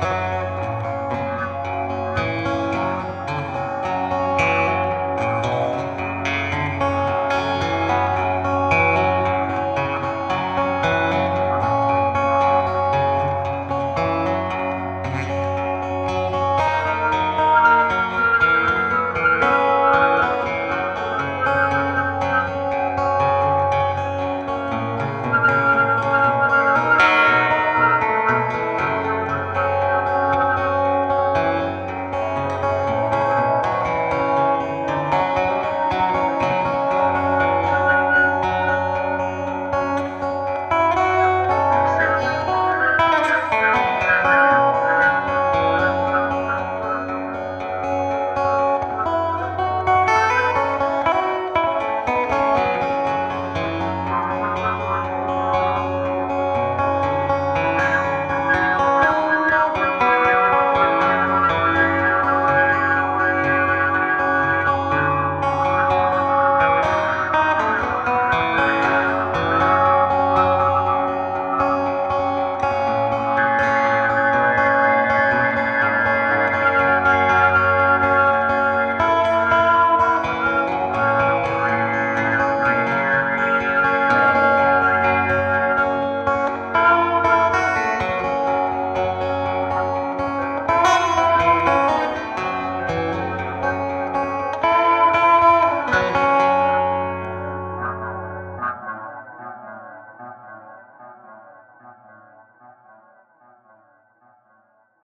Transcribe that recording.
Bye.